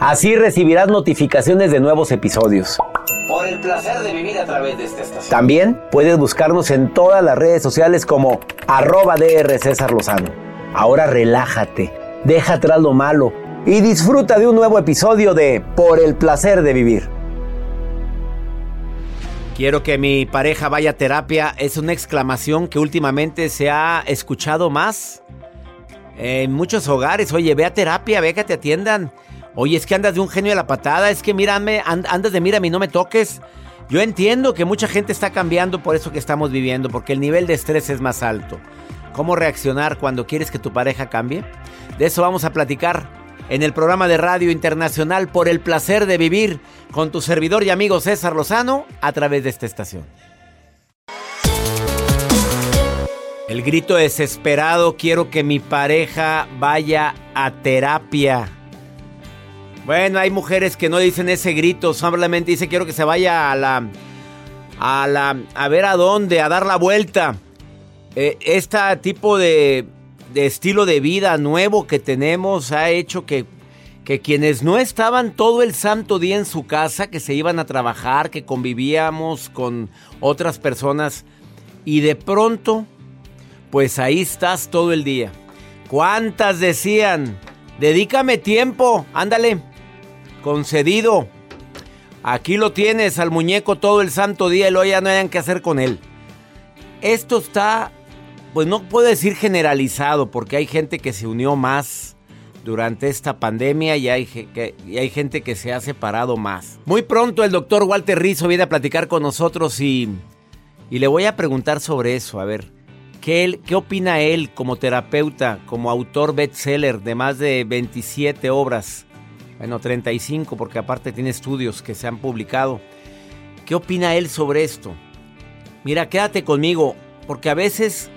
Así recibirás notificaciones de nuevos episodios. Por el placer de vivir a través de esta estación. También puedes buscarnos en todas las redes sociales como arroba DR César Lozano. Ahora relájate, deja atrás lo malo y disfruta de un nuevo episodio de Por el placer de vivir. Quiero que mi pareja vaya a terapia. Es una exclamación que últimamente se ha escuchado más en muchos hogares. Oye, ve a terapia, ve que te atiendan. Oye, es que andas de un genio de la patada. Es que mírame, and- andas de mírame y no me toques. Yo entiendo que mucha gente está cambiando por eso que estamos viviendo, porque el nivel de estrés es más alto. ¿Cómo reaccionar cuando quieres que tu pareja cambie? De eso vamos a platicar en el programa de radio internacional por el placer de vivir con tu servidor y amigo César Lozano a través de esta estación. El grito desesperado, quiero que mi pareja vaya a terapia. Bueno, hay mujeres que no dicen ese grito, solamente dice quiero que se vaya a la a la a ver a dónde, a dar la vuelta. Este tipo de, de estilo de vida nuevo que tenemos ha hecho que, que quienes no estaban todo el santo día en su casa, que se iban a trabajar, que convivíamos con otras personas y de pronto, pues ahí estás todo el día. ¿Cuántas decían? Dedícame tiempo, ándale, concedido. Aquí lo tienes al muñeco todo el santo día y luego ya no hayan que hacer con él. Esto está, pues no puedo decir generalizado, porque hay gente que se unió más durante esta pandemia y hay, gente que se ha separado más. Muy pronto el doctor Walter Rizzo viene a platicar con nosotros y, y le voy a preguntar sobre eso, a ver, ¿qué, él, ¿qué opina él como terapeuta, como autor bestseller de más de 27 obras? Bueno, 35 porque aparte tiene estudios que se han publicado. ¿Qué opina él sobre esto? Mira, quédate conmigo, porque a veces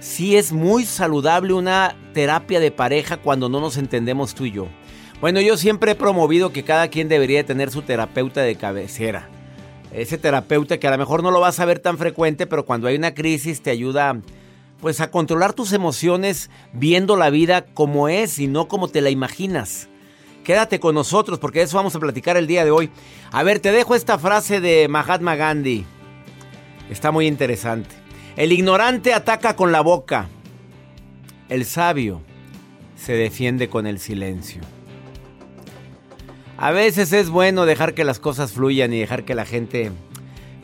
sí es muy saludable una terapia de pareja cuando no nos entendemos tú y yo. Bueno, yo siempre he promovido que cada quien debería tener su terapeuta de cabecera. Ese terapeuta que a lo mejor no lo vas a ver tan frecuente, pero cuando hay una crisis te ayuda pues a controlar tus emociones viendo la vida como es y no como te la imaginas. Quédate con nosotros porque de eso vamos a platicar el día de hoy. A ver, te dejo esta frase de Mahatma Gandhi. Está muy interesante. El ignorante ataca con la boca. El sabio se defiende con el silencio. A veces es bueno dejar que las cosas fluyan y dejar que la gente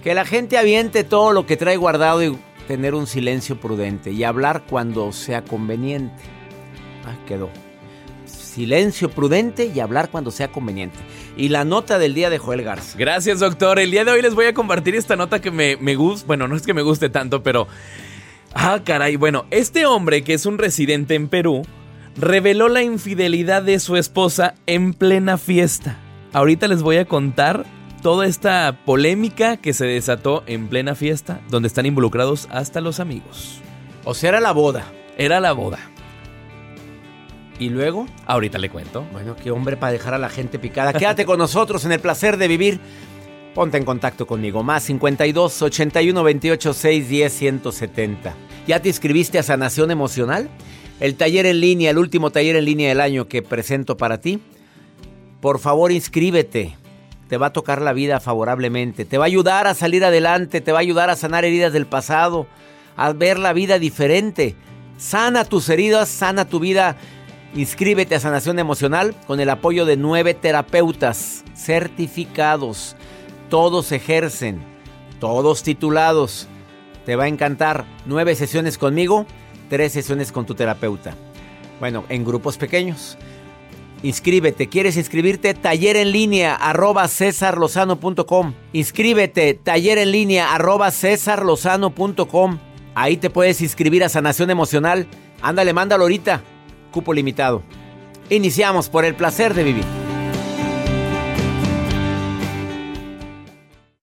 que la gente aviente todo lo que trae guardado y tener un silencio prudente y hablar cuando sea conveniente. Ah, quedó. Silencio prudente y hablar cuando sea conveniente. Y la nota del día de Joel Garza. Gracias, doctor. El día de hoy les voy a compartir esta nota que me, me gusta. Bueno, no es que me guste tanto, pero. Ah, caray. Bueno, este hombre que es un residente en Perú reveló la infidelidad de su esposa en plena fiesta. Ahorita les voy a contar toda esta polémica que se desató en plena fiesta, donde están involucrados hasta los amigos. O sea, era la boda. Era la boda. ¿Y luego? Ahorita le cuento. Bueno, qué hombre para dejar a la gente picada. Quédate con nosotros en el placer de vivir. Ponte en contacto conmigo. Más 52 81 28 6 10 170. ¿Ya te inscribiste a Sanación Emocional? El taller en línea, el último taller en línea del año que presento para ti. Por favor, inscríbete. Te va a tocar la vida favorablemente. Te va a ayudar a salir adelante. Te va a ayudar a sanar heridas del pasado. A ver la vida diferente. Sana tus heridas, sana tu vida Inscríbete a Sanación Emocional con el apoyo de nueve terapeutas certificados. Todos ejercen, todos titulados. Te va a encantar. Nueve sesiones conmigo, tres sesiones con tu terapeuta. Bueno, en grupos pequeños. Inscríbete. ¿Quieres inscribirte? Taller en línea arroba cesarlozano.com. Inscríbete. Taller en línea arroba cesarlozano.com. Ahí te puedes inscribir a Sanación Emocional. Ándale, mándalo ahorita cupo limitado. Iniciamos por el placer de vivir.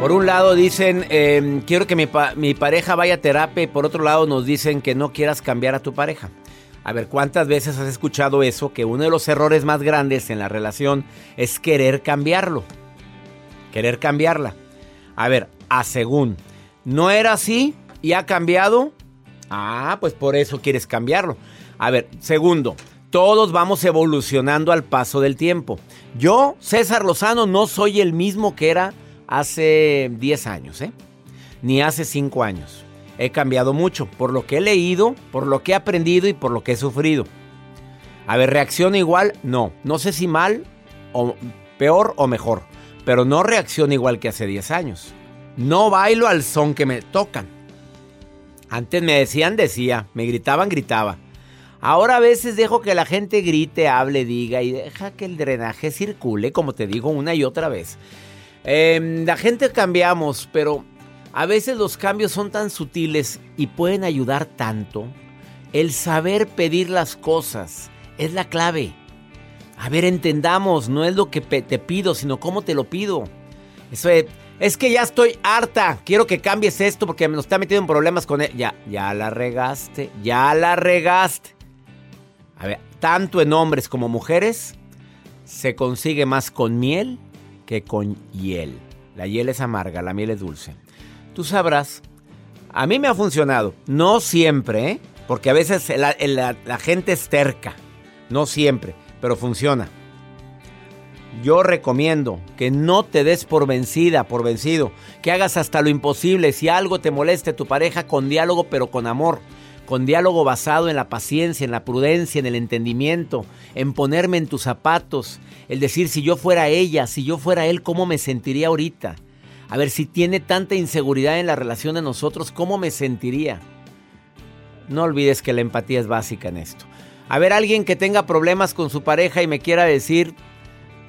Por un lado dicen, eh, quiero que mi, mi pareja vaya a terapia y por otro lado nos dicen que no quieras cambiar a tu pareja. A ver, ¿cuántas veces has escuchado eso? Que uno de los errores más grandes en la relación es querer cambiarlo. Querer cambiarla. A ver, a según. ¿No era así y ha cambiado? Ah, pues por eso quieres cambiarlo. A ver, segundo, todos vamos evolucionando al paso del tiempo. Yo, César Lozano, no soy el mismo que era hace 10 años, ¿eh? Ni hace 5 años. He cambiado mucho por lo que he leído, por lo que he aprendido y por lo que he sufrido. A ver, ¿reacciono igual? No. No sé si mal o peor o mejor. Pero no reacciono igual que hace 10 años. No bailo al son que me tocan. Antes me decían, decía. Me gritaban, gritaba. Ahora a veces dejo que la gente grite, hable, diga y deja que el drenaje circule, como te digo una y otra vez. Em, la gente cambiamos, pero a veces los cambios son tan sutiles y pueden ayudar tanto. El saber pedir las cosas es la clave. A ver, entendamos, no es lo que te pido, sino cómo te lo pido. Eso es, es que ya estoy harta, quiero que cambies esto porque me está metiendo en problemas con él. Ya, ya la regaste, ya la regaste. A ver, tanto en hombres como mujeres se consigue más con miel que con hiel. La hiel es amarga, la miel es dulce. Tú sabrás, a mí me ha funcionado, no siempre, ¿eh? porque a veces la, la gente es terca, no siempre, pero funciona. Yo recomiendo que no te des por vencida, por vencido, que hagas hasta lo imposible. Si algo te moleste tu pareja, con diálogo, pero con amor con diálogo basado en la paciencia, en la prudencia, en el entendimiento, en ponerme en tus zapatos, el decir si yo fuera ella, si yo fuera él, ¿cómo me sentiría ahorita? A ver, si tiene tanta inseguridad en la relación de nosotros, ¿cómo me sentiría? No olvides que la empatía es básica en esto. A ver, alguien que tenga problemas con su pareja y me quiera decir,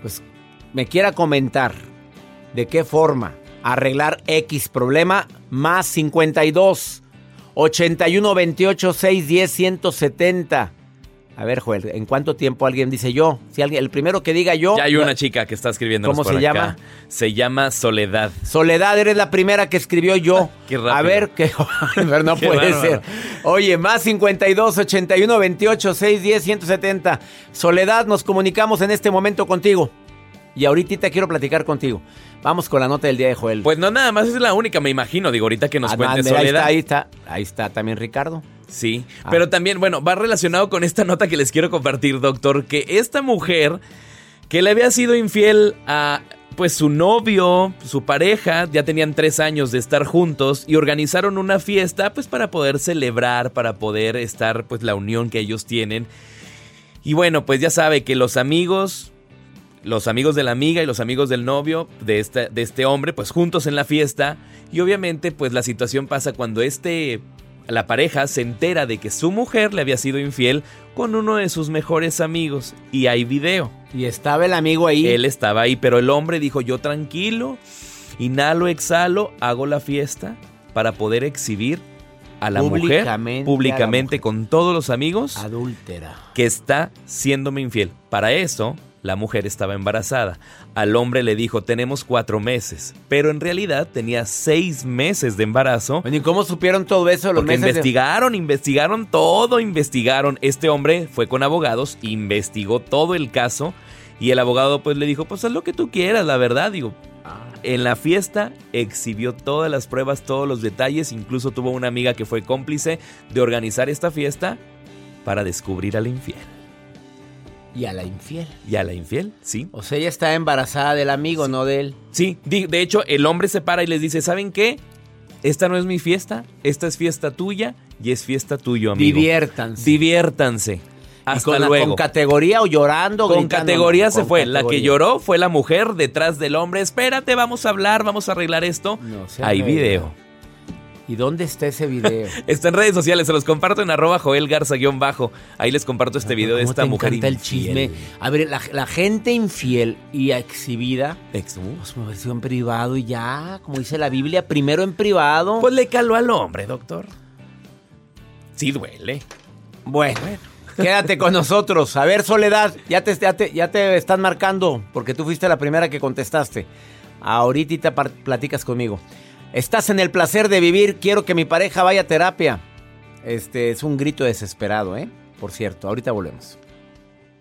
pues me quiera comentar de qué forma arreglar X problema, más 52 81 28 610 170. A ver, Joel, ¿en cuánto tiempo alguien dice yo? Si alguien, el primero que diga yo. Ya hay una chica que está escribiendo. ¿Cómo se llama? Se llama Soledad. Soledad, eres la primera que escribió yo. Qué rápido. A ver, que no puede ser. Oye, más 52 81 28 610 170. Soledad, nos comunicamos en este momento contigo. Y ahorita quiero platicar contigo. Vamos con la nota del día de Joel. Pues no, nada más es la única, me imagino. Digo, ahorita que nos Ah, cuente ahí Soledad. está, ahí está. Ahí está también Ricardo. Sí, Ah. pero también, bueno, va relacionado con esta nota que les quiero compartir, doctor, que esta mujer que le había sido infiel a pues su novio, su pareja, ya tenían tres años de estar juntos y organizaron una fiesta pues para poder celebrar, para poder estar pues la unión que ellos tienen. Y bueno, pues ya sabe que los amigos, los amigos de la amiga y los amigos del novio de este, de este hombre, pues juntos en la fiesta. Y obviamente, pues la situación pasa cuando este, la pareja se entera de que su mujer le había sido infiel con uno de sus mejores amigos. Y hay video. Y estaba el amigo ahí. Él estaba ahí, pero el hombre dijo, yo tranquilo, inhalo, exhalo, hago la fiesta para poder exhibir a la mujer Públicamente la mujer. con todos los amigos Adúltera. que está siéndome infiel. Para eso, la mujer estaba embarazada. Al hombre le dijo, tenemos cuatro meses, pero en realidad tenía seis meses de embarazo. ¿y cómo supieron todo eso los Porque meses? de- investigaron, investigaron todo, investigaron. Este hombre fue con abogados, investigó todo el caso y el abogado pues le dijo, pues haz lo que tú quieras, la verdad. Digo, en la fiesta exhibió todas las pruebas, todos los detalles, incluso tuvo una amiga que fue cómplice de organizar esta fiesta para descubrir al infiel. Y a la infiel. ¿Y a la infiel? Sí. O sea, ella está embarazada del amigo, no de él. Sí, de hecho, el hombre se para y les dice, ¿saben qué? Esta no es mi fiesta, esta es fiesta tuya y es fiesta tuyo, amigo. Diviértanse. Diviértanse. ¿Y Hasta con, la- luego. ¿Con categoría o llorando? Con gritando? categoría No, se con fue. La que lloró fue la mujer detrás del hombre. Espérate, vamos a hablar, vamos a arreglar esto. No Hay video. ¿Y dónde está ese video? Está en redes sociales, se los comparto en arroba Joel Garza-bajo. Ahí les comparto este video de ¿Cómo esta te mujer encanta el infiel. chisme? A ver, la, la gente infiel y exhibida, Ex- pues me en privado y ya, como dice la Biblia, primero en privado. Pues le caló al hombre, doctor. Sí duele. bueno, quédate con nosotros. A ver, Soledad, ya te, ya, te, ya te están marcando porque tú fuiste la primera que contestaste. Ahorita platicas conmigo. Estás en el placer de vivir, quiero que mi pareja vaya a terapia. Este es un grito desesperado, ¿eh? Por cierto, ahorita volvemos.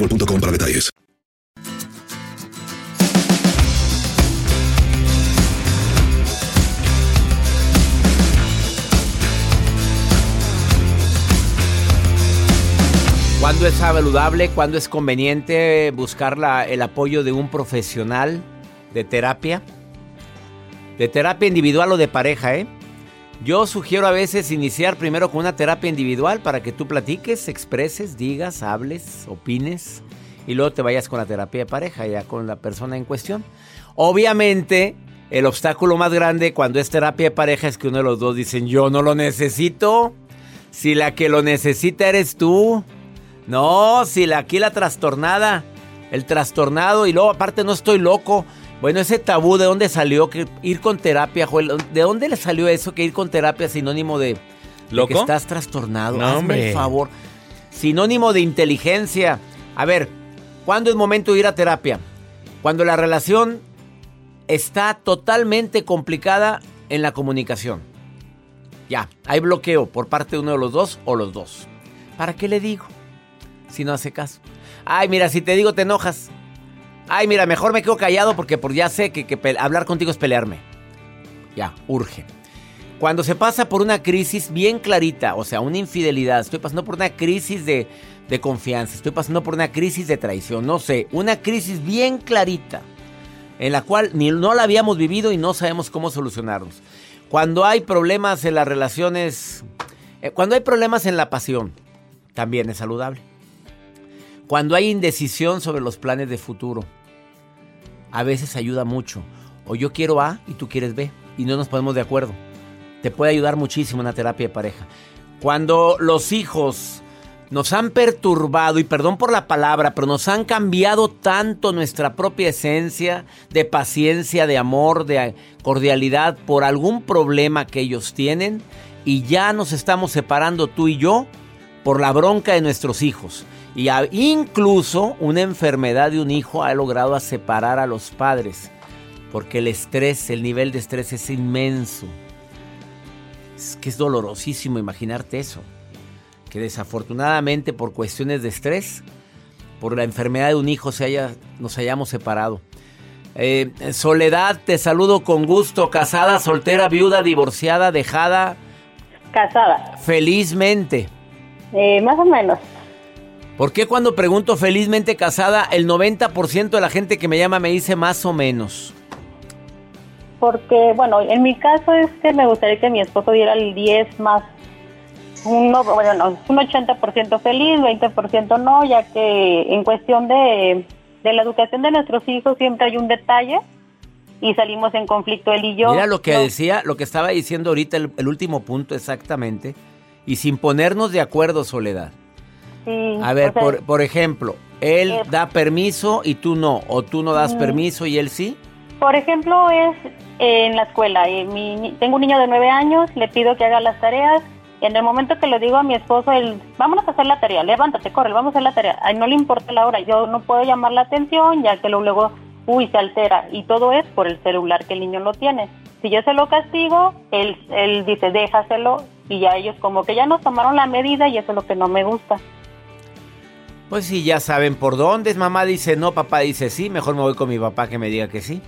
boostmobile.com para detalles. ¿Cuándo es saludable? ¿Cuándo es conveniente buscar la- el apoyo de un profesional de terapia? De terapia individual o de pareja, ¿eh? Yo sugiero a veces iniciar primero con una terapia individual para que tú platiques, expreses, digas, hables, opines y luego te vayas con la terapia de pareja, ya con la persona en cuestión. Obviamente, el obstáculo más grande cuando es terapia de pareja es que uno de los dos dicen, yo no lo necesito. Si la que lo necesita eres tú. No, si la, aquí la trastornada, el trastornado y luego aparte no estoy loco. Bueno, ese tabú, ¿de dónde salió que ir con terapia, Joel? ¿De dónde le salió eso que ir con terapia es sinónimo de, de ¿Loco? que estás trastornado? No, Hazme hombre. el favor. Sinónimo de inteligencia. A ver, ¿cuándo es momento de ir a terapia? Cuando la relación está totalmente complicada en la comunicación. Ya, hay bloqueo por parte de uno de los dos o los dos. ¿Para qué le digo? Si no hace caso. Ay, mira, si te digo te enojas. Ay, mira, mejor me quedo callado porque por ya sé que, hablar contigo es pelearme. Ya, urge. Cuando se pasa por una crisis bien clarita, o sea, una infidelidad, estoy pasando por una crisis de, de confianza, estoy pasando por una crisis de traición, no sé, una crisis bien clarita, en la cual ni no la habíamos vivido y no sabemos cómo solucionarlos. Cuando hay problemas en las relaciones, eh, cuando hay problemas en la pasión, también es saludable. Cuando hay indecisión sobre los planes de futuro, a veces ayuda mucho. O yo quiero A y tú quieres B y no nos ponemos de acuerdo. Te puede ayudar muchísimo una terapia de pareja. Cuando los hijos nos han perturbado, y perdón por la palabra, pero nos han cambiado tanto nuestra propia esencia de paciencia, de amor, de cordialidad por algún problema que ellos tienen, y ya nos estamos separando tú y yo por la bronca de nuestros hijos. Y a- incluso una enfermedad de un hijo ha logrado a separar a los padres, porque el estrés, el nivel de estrés es inmenso. Es que es dolorosísimo imaginarte eso. Que desafortunadamente por cuestiones de estrés, por la enfermedad de un hijo, se haya, nos hayamos separado. Eh, Soledad, te saludo con gusto. Casada, soltera, viuda, divorciada, dejada, Casada, felizmente. eh, más o menos. ¿Por qué cuando pregunto felizmente casada, el 90% de la gente que me llama me dice más o menos? Porque, bueno, en mi caso es que me gustaría que mi esposo diera el 10 más, un, no- bueno, no, un 80% feliz, 20% no, ya que en cuestión de, de la educación de nuestros hijos siempre hay un detalle y salimos en conflicto él y yo. Mira lo que No, decía, lo que estaba diciendo ahorita, el, el último punto exactamente. Y sin ponernos de acuerdo, Soledad. Sí, A ver, sea, por, por ejemplo, él Eh, da permiso y tú no. O tú no das Mm. permiso y él sí. Por ejemplo, es eh, en la escuela. eh, mi tengo un niño de nueve años, le pido que haga las tareas. Y en el momento que le digo a mi esposo, él, vámonos a hacer la tarea, levántate, corre, vamos a hacer la tarea. Ay, no le importa la hora, yo no puedo llamar la atención, ya que luego, luego, uy, se altera. Y todo es por el celular que el niño lo tiene. Si yo se lo castigo, él, él dice, déjaselo. y ya ellos como que ya nos tomaron la medida y eso es lo que no me gusta. Pues sí, ya saben por dónde. Mamá dice no, papá dice sí. Mejor me voy con mi papá que me diga que sí.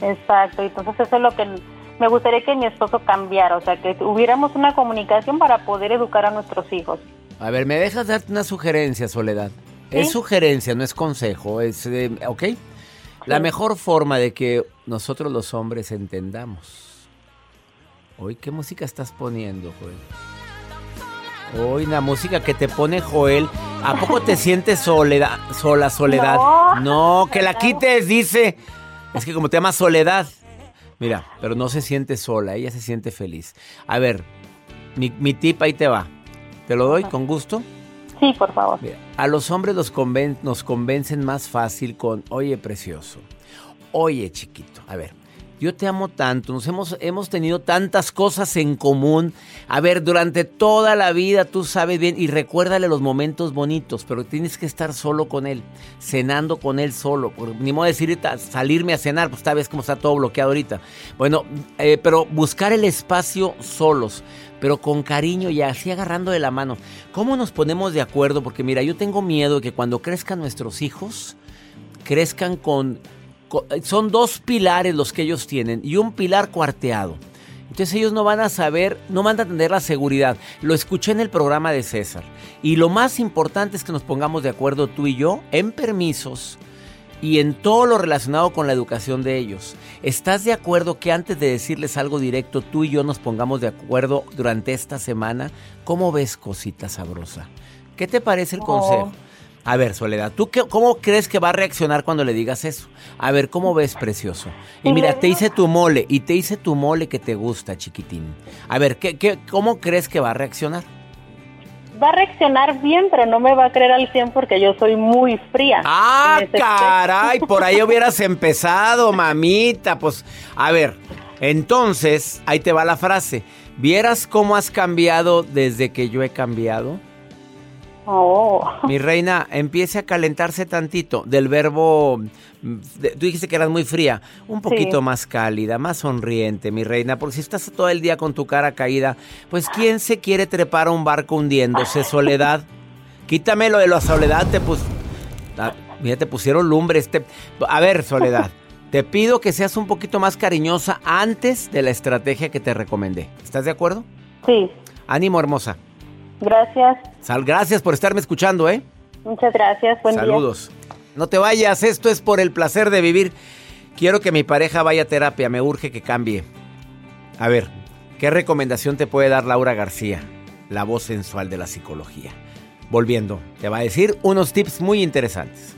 Exacto, entonces eso es lo que me gustaría que mi esposo cambiara, o sea, que hubiéramos una comunicación para poder educar a nuestros hijos. A ver, ¿me dejas darte una sugerencia, Soledad? Es sugerencia, no es consejo, es, eh, ¿ok? La mejor forma de que nosotros los hombres entendamos. Hoy, ¿qué música estás poniendo, Joel? Hoy la música que te pone Joel. ¿A poco te sientes soledad, sola, soledad? No, no que la quites, dice. Es que como te llama Soledad. Mira, pero no se siente sola, ella se siente feliz. A ver, mi, mi tip ahí te va. ¿Te lo doy con gusto? Sí, por favor. a los hombres los nos convencen más fácil con, oye, precioso. Oye, chiquito. A ver, yo te amo tanto, nos hemos, hemos tenido tantas cosas en común. A ver, durante toda la vida tú sabes bien y recuérdale los momentos bonitos, pero tienes que estar solo con él, cenando con él solo. Ni modo de decir salirme a cenar, pues tal vez como está todo bloqueado ahorita. Bueno, eh, pero buscar el espacio solos, pero con cariño y así agarrando de la mano. ¿Cómo nos ponemos de acuerdo? Porque mira, yo tengo miedo de que cuando crezcan nuestros hijos, crezcan con son dos pilares los que ellos tienen y un pilar cuarteado. Entonces ellos no van a saber, no van a tener la seguridad. Lo escuché en el programa de César. Y lo más importante es que nos pongamos de acuerdo tú y yo en permisos y en todo lo relacionado con la educación de ellos. ¿Estás de acuerdo que antes de decirles algo directo, tú y yo nos pongamos de acuerdo durante esta semana? ¿Cómo ves, cosita sabrosa? ¿Qué te parece el consejo? A ver, Soledad, ¿tú qué, cómo crees que va a reaccionar cuando le digas eso? A ver, ¿cómo ves, precioso? Y mira, te hice tu mole, y te hice tu mole que te gusta, chiquitín. A ver, ¿qué, qué, cómo crees que va a reaccionar? Va a reaccionar bien, pero no me va a creer al 100 porque yo soy muy fría. ¡Ah, caray! Por ahí hubieras empezado, mamita. Pues, a ver, entonces, ahí te va la frase. ¿Vieras cómo has cambiado desde que yo he cambiado? Oh. Mi reina, empiece a calentarse tantito. Del verbo, mm, tú dijiste que eras muy fría, un poquito más cálida, más sonriente, mi reina, porque si estás todo el día con tu cara caída, pues ¿quién se quiere trepar a un barco hundiéndose, Soledad? Quítame lo de la soledad, te pus... Ah, mira, te pusieron lumbre. Este... A ver, Soledad, te pido que seas un poquito más cariñosa antes de la estrategia que te recomendé. ¿Estás de acuerdo? Sí. Ánimo, hermosa. Gracias. Sal, gracias por estarme escuchando, ¿eh? Muchas gracias. Buen Saludos. No te vayas, esto es por el placer de vivir. Quiero que mi pareja vaya a terapia, me urge que cambie. A ver, ¿qué recomendación te puede dar Laura García, la voz sensual de la psicología? Volviendo, te va a decir unos tips muy interesantes.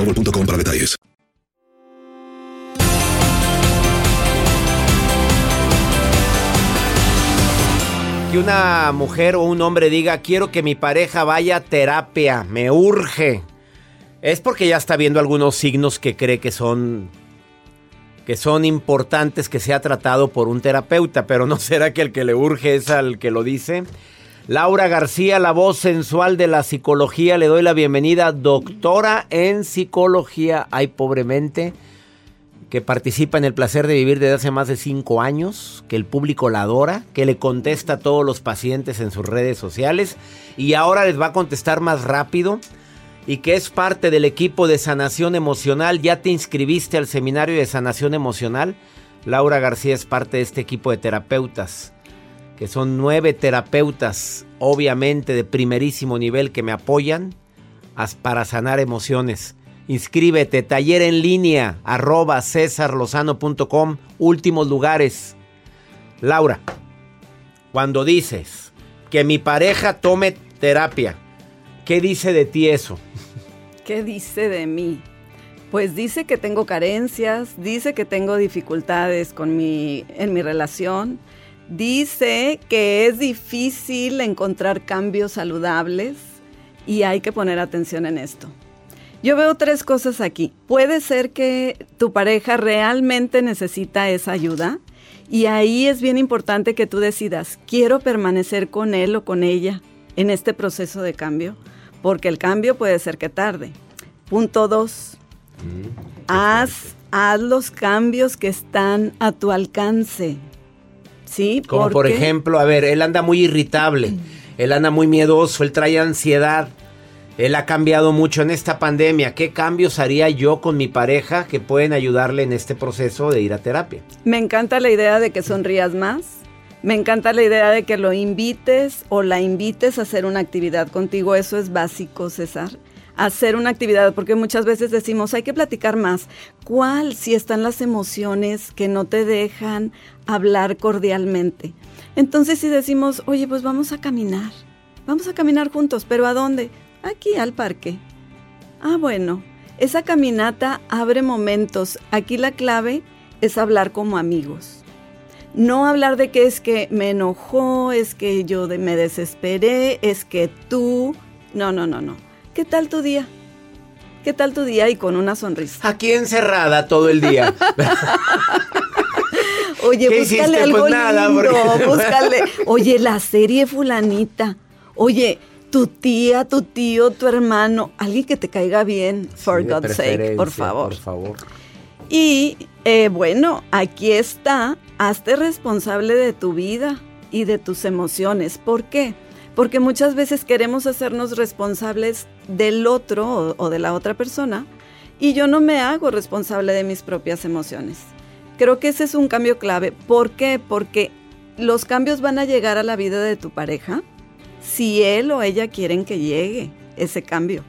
para detalles. Que una mujer o un hombre diga, quiero que mi pareja vaya a terapia, me urge. Es porque ya está viendo algunos signos que cree que son que son importantes que sea tratado por un terapeuta, pero no será que el que le urge es al que lo dice. Laura García, la voz sensual de la psicología, le doy la bienvenida, doctora en psicología, ay pobremente, que participa en el placer de vivir desde hace más de cinco años, que el público la adora, que le contesta a todos los pacientes en sus redes sociales y ahora les va a contestar más rápido y que es parte del equipo de sanación emocional. ¿Ya te inscribiste al seminario de sanación emocional? Laura García es parte de este equipo de terapeutas que son nueve terapeutas, obviamente de primerísimo nivel, que me apoyan para sanar emociones. Inscríbete, taller en línea, arroba cesarlozano.com, últimos lugares. Laura, cuando dices que mi pareja tome terapia, ¿qué dice de ti eso? ¿Qué dice de mí? Pues dice que tengo carencias, dice que tengo dificultades con mi, en mi relación, Dice que es difícil encontrar cambios saludables y hay que poner atención en esto. Yo veo tres cosas aquí. Puede ser que tu pareja realmente necesita esa ayuda y ahí es bien importante que tú decidas, quiero permanecer con él o con ella en este proceso de cambio, porque el cambio puede ser que tarde. Punto dos, mm, haz, haz los cambios que están a tu alcance. Sí, Como por ejemplo, a ver, él anda muy irritable, él anda muy miedoso, él trae ansiedad. Él ha cambiado mucho en esta pandemia. ¿Qué cambios haría yo con mi pareja que pueden ayudarle en este proceso de ir a terapia? Me encanta la idea de que sonrías más. Me encanta la idea de que lo invites o la invites a hacer una actividad contigo. Eso es básico, César hacer una actividad, porque muchas veces decimos, hay que platicar más. ¿Cuál si están las emociones que no te dejan hablar cordialmente? Entonces si decimos, oye, pues vamos a caminar, vamos a caminar juntos, pero ¿a dónde? Aquí al parque. Ah, bueno, esa caminata abre momentos. Aquí la clave es hablar como amigos. No hablar de que es que me enojó, es que yo me desesperé, es que tú. No, no, no, no ¿qué tal tu día? ¿Qué tal tu día? Y con una sonrisa. Aquí encerrada todo el día. Oye, búscale algo pues nada, lindo, búscale. Oye, la serie fulanita. Oye, tu tía, tu tío, tu hermano, alguien que te caiga bien, for God's sake, por favor. Por favor. Y eh, bueno, aquí está, hazte responsable de tu vida y de tus emociones. ¿Por qué? Porque muchas veces queremos hacernos responsables del otro o, de la otra persona y yo no me hago responsable de mis propias emociones. Creo que ese es un cambio clave. ¿Por qué? Porque los cambios van a llegar a la vida de tu pareja si él o ella quieren que llegue ese cambio.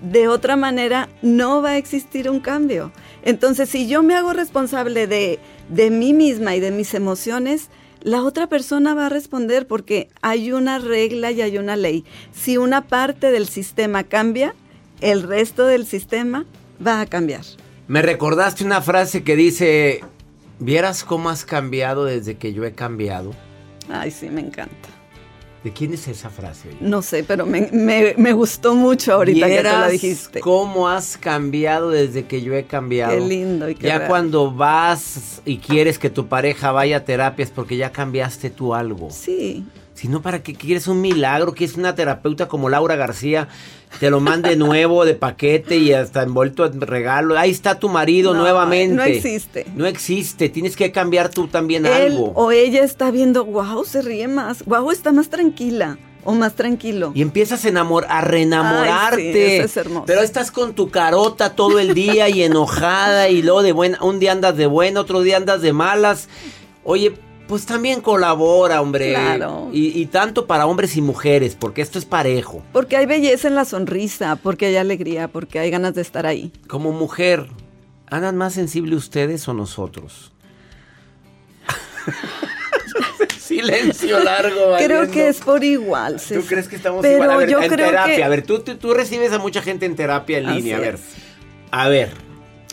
De otra manera, no va a existir un cambio. Entonces, si yo me hago responsable de, de mí misma y de mis emociones, la otra persona va a responder porque hay una regla y hay una ley. Si una parte del sistema cambia, el resto del sistema va a cambiar. Me recordaste una frase que dice, ¿vieras cómo has cambiado desde que yo he cambiado? Ay, sí, me encanta. ¿De quién es esa frase? No sé, pero me, gustó mucho ahorita que te la dijiste. ¿Cómo has cambiado desde que yo he cambiado? Qué lindo y qué Ya cuando vas y quieres que tu pareja vaya a terapias porque ya cambiaste tú algo. Sí sino para que quieres un milagro, que es una terapeuta como Laura García, te lo mande nuevo de paquete y hasta envuelto en regalo. Ahí está tu marido nuevamente. No existe. No existe, tienes que cambiar tú también Él algo. O ella está viendo, wow, se ríe más, wow, está más tranquila. o más tranquilo. Y empiezas a, enamor a reenamorarte. Ay, sí, eso es hermoso. Pero estás con tu carota todo el día y enojada y luego de buena, un día andas de buena, otro día andas de malas. Oye, pues también colabora, hombre. Claro. Y, y tanto para hombres y mujeres, porque esto es parejo. Porque hay belleza en la sonrisa, porque hay alegría, porque hay ganas de estar ahí. Como mujer, ¿andan más sensibles ustedes o nosotros? Silencio largo. Creo valiendo. que es por igual. ¿Tú crees que estamos Pero igual? A ver, yo en creo terapia. que- A ver, tú, tú, tú recibes a mucha gente en terapia en Así línea. A ver. es. A ver.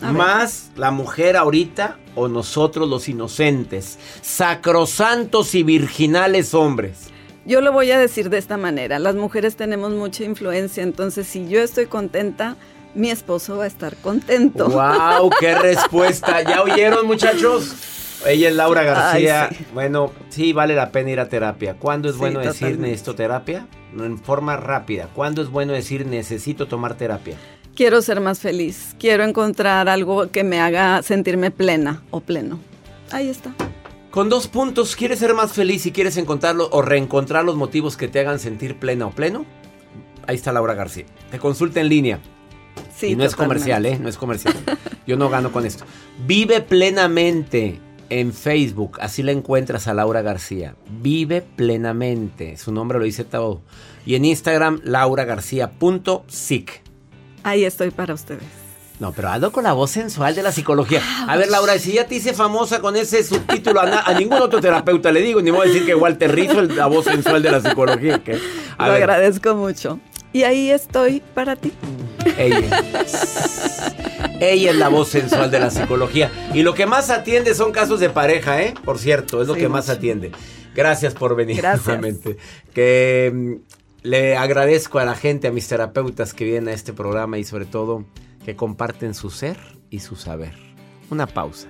A ver. ¿Más la mujer ahorita o nosotros los inocentes? Sacrosantos y virginales hombres. Yo lo voy a decir de esta manera, las mujeres tenemos mucha influencia, entonces si yo estoy contenta, mi esposo va a estar contento. ¡Wow! ¡Qué respuesta! ¿Ya oyeron, muchachos? Ella es Laura García. Ay, sí. Bueno, sí, vale la pena ir a terapia. ¿Cuándo es Sí, bueno decir totalmente. necesito terapia? En forma rápida. ¿Cuándo es bueno decir necesito tomar terapia? Quiero ser más feliz, quiero encontrar algo que me haga sentirme plena o pleno. Ahí está. Con dos puntos, ¿quieres ser más feliz y quieres encontrarlo o reencontrar los motivos que te hagan sentir plena o pleno? Ahí está Laura García. Te consulta en línea. Sí, y no es comercial, ¿eh? No es comercial. Yo no gano con esto. Vive plenamente en Facebook. Así la encuentras a Laura García. Vive plenamente. Su nombre lo dice todo. Y en Instagram, lauragarcía.sic. Ahí estoy para ustedes. No, pero hazlo con la voz sensual de la psicología. A ver, Laura, si ya te hice famosa con ese subtítulo, a, ningún otro terapeuta le digo, ni voy a decir que Walter Rizzo es la voz sensual de la psicología. Lo ver, agradezco mucho. Y ahí estoy para ti. ella. Ella es la voz sensual de la psicología. Y lo que más atiende son casos de pareja, ¿eh? Por cierto, es lo Sí, que más atiende. Gracias por venir Gracias. nuevamente. Que mm, le agradezco a la gente, a mis terapeutas que vienen a este programa y sobre todo que comparten su ser y su saber. Una pausa.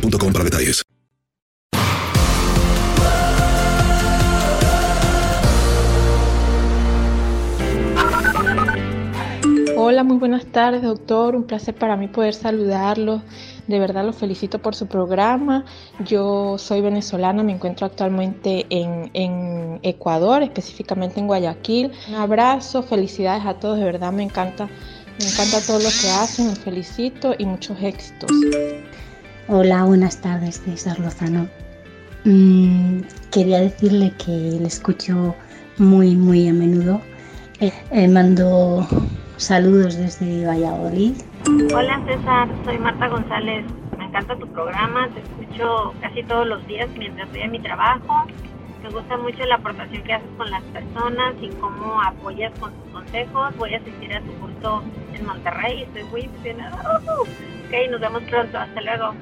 para detalles. Hola, muy buenas tardes, doctor. Un placer para mí poder saludarlos. De verdad los felicito por su programa. Yo soy venezolana, me encuentro actualmente en, en Ecuador, específicamente en Guayaquil. Un abrazo, felicidades a todos, de verdad me encanta, me encanta todo lo que hacen, los felicito y muchos éxitos. Hola, buenas tardes, César Lozano. Mm, quería decirle que le escucho muy, muy a menudo. Eh, eh, mando saludos desde Valladolid. Hola César, soy Marta González. Me encanta tu programa, te escucho casi todos los días mientras voy a mi trabajo. Me gusta mucho la aportación que haces con las personas y cómo apoyas con tus consejos. Voy a asistir a tu curso en Monterrey y estoy muy emocionada. Nos vemos pronto. Hasta luego.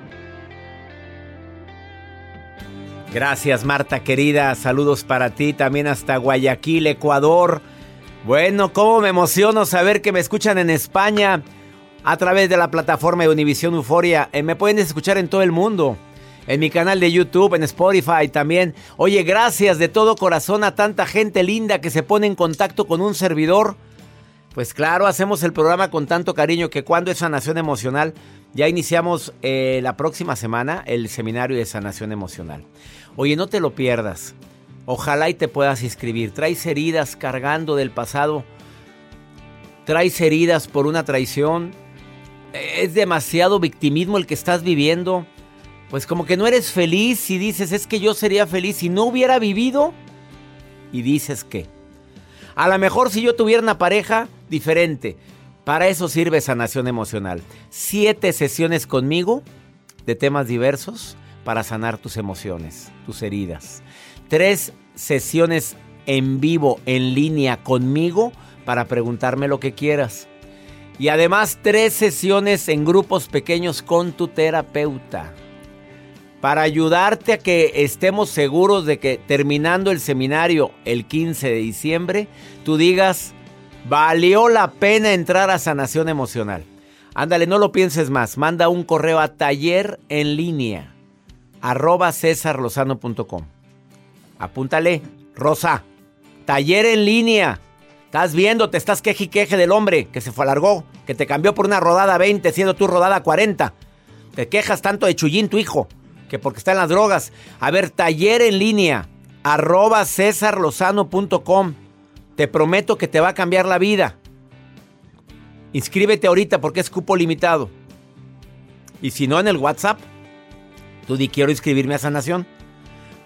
Gracias Marta querida, saludos para ti también hasta Guayaquil, Ecuador. Bueno, cómo me emociono saber que me escuchan en España a través de la plataforma de Univisión Euforia. Eh, me pueden escuchar en todo el mundo. En mi canal de YouTube, en Spotify también. Oye, gracias de todo corazón a tanta gente linda que se pone en contacto con un servidor. Pues claro, hacemos el programa con tanto cariño que cuando es sanación emocional, ya iniciamos eh, la próxima semana el seminario de sanación emocional. Oye, no te lo pierdas. Ojalá y te puedas inscribir. Traes heridas cargando del pasado. Traes heridas por una traición. Es demasiado victimismo el que estás viviendo. Pues como que no eres feliz y dices, es que yo sería feliz si no hubiera vivido. Y dices que. A lo mejor si yo tuviera una pareja diferente. Para eso sirve sanación emocional. Siete sesiones conmigo de temas diversos para sanar tus emociones, tus heridas tres sesiones en vivo, en línea conmigo para preguntarme lo que quieras. Y además tres sesiones en grupos pequeños con tu terapeuta. Para ayudarte a que estemos seguros de que terminando el seminario el 15 de diciembre, tú digas, valió la pena entrar a sanación emocional. Ándale, no lo pienses más. Manda un correo a taller en línea arroba. Apúntale, Rosa. Taller en línea. Estás viendo, te estás queje y queje del hombre que se fue alargó, que te cambió por una rodada 20, siendo tu rodada 40. Te quejas tanto de Chuyín, tu hijo, que porque está en las drogas. A ver, taller en línea, arroba cesarlosano.com. Te prometo que te va a cambiar la vida. Inscríbete ahorita porque es cupo limitado. Y si no, en el WhatsApp, tú di quiero inscribirme a sanación.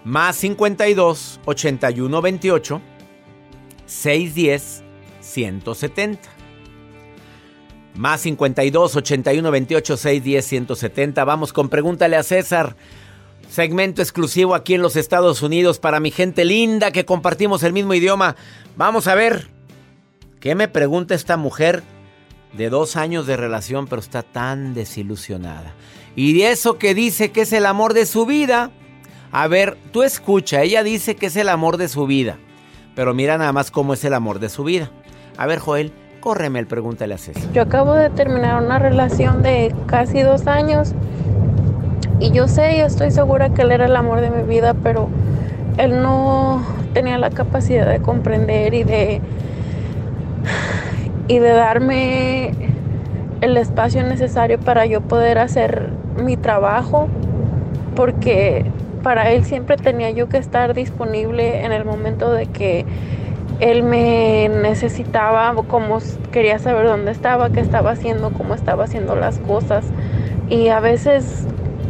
Más 52 81 28 610 170. Más 52 81 28 610 170. Vamos con Pregúntale a César. Segmento exclusivo aquí en los Estados Unidos para mi gente linda que compartimos el mismo idioma. Vamos a ver. ¿Qué me pregunta esta mujer de dos años de relación pero está tan desilusionada? Y de eso que dice que es el amor de su vida. A ver, tú escucha, ella dice que es el amor de su vida, pero mira nada más cómo es el amor de su vida. A ver, Joel, córreme el pregúntale a César. Yo acabo de terminar una relación de casi dos años y yo sé, yo estoy segura que él era el amor de mi vida, pero él no tenía la capacidad de comprender y de y de darme el espacio necesario para yo poder hacer mi trabajo porque para él siempre tenía yo que estar disponible en el momento de que él me necesitaba, como quería saber dónde estaba, qué estaba haciendo, cómo estaba haciendo las cosas. Y a veces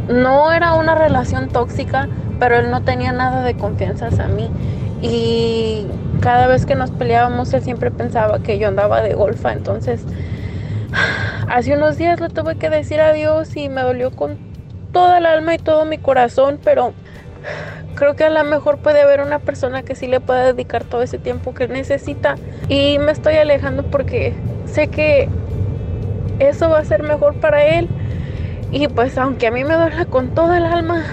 no era una relación tóxica, pero él no tenía nada de confianza hacia mí. Y cada vez que nos peleábamos, él siempre pensaba que yo andaba de golfa. Entonces, hace unos días le tuve que decir adiós y me dolió con toda el alma y todo mi corazón, pero creo que a lo mejor puede haber una persona que sí le pueda dedicar todo ese tiempo que necesita y me estoy alejando porque sé que eso va a ser mejor para él y pues aunque a mí me duele con toda el alma,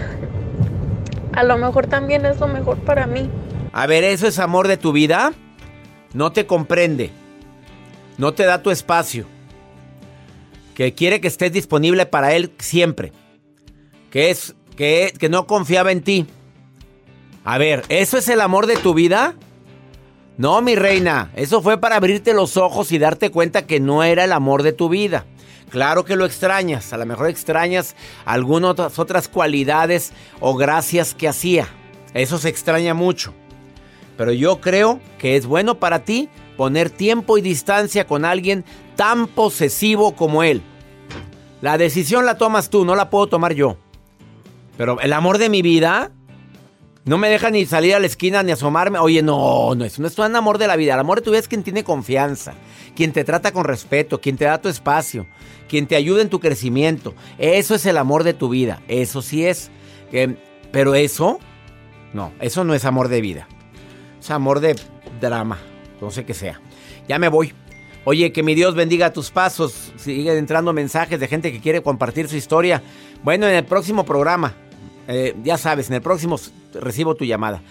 a lo mejor también es lo mejor para mí. A ver, ¿eso es amor de tu vida? No te comprende, no te da tu espacio, que quiere que estés disponible para él siempre que es que, que no confiaba en ti. A ver, ¿eso es el amor de tu vida? No, mi reina, eso fue para abrirte los ojos y darte cuenta que no era el amor de tu vida. Claro que lo extrañas, a lo mejor extrañas algunas otras cualidades o gracias que hacía. Eso se extraña mucho. Pero yo creo que es bueno para ti poner tiempo y distancia con alguien tan posesivo como él. La decisión la tomas tú, no la puedo tomar yo. Pero el amor de mi vida, No me deja ni salir a la esquina ni asomarme. Oye, no, no, eso no es un amor de la vida. El amor de tu vida es quien tiene confianza, quien te trata con respeto, quien te da tu espacio, quien te ayuda en tu crecimiento. Eso es el amor de tu vida. Eso sí es. Pero eso, no, eso no es amor de vida. Es amor de drama, no sé qué sea. Ya me voy. Oye, que mi Dios bendiga tus pasos. Siguen entrando mensajes de gente que quiere compartir su historia. Bueno, en el próximo programa, eh, ya sabes, en el próximo recibo tu llamada.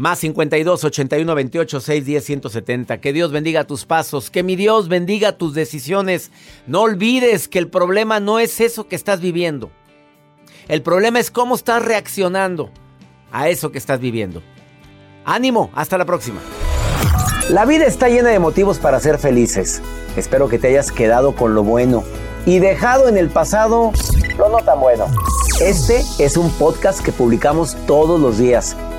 Más 52 81 28 6 10 170. Que Dios bendiga tus pasos. Que mi Dios bendiga tus decisiones. No olvides que el problema no es eso que estás viviendo. El problema es cómo estás reaccionando a eso que estás viviendo. Ánimo, hasta la próxima. La vida está llena de motivos para ser felices. Espero que te hayas quedado con lo bueno y dejado en el pasado lo no tan bueno. Este es un podcast que publicamos todos los días,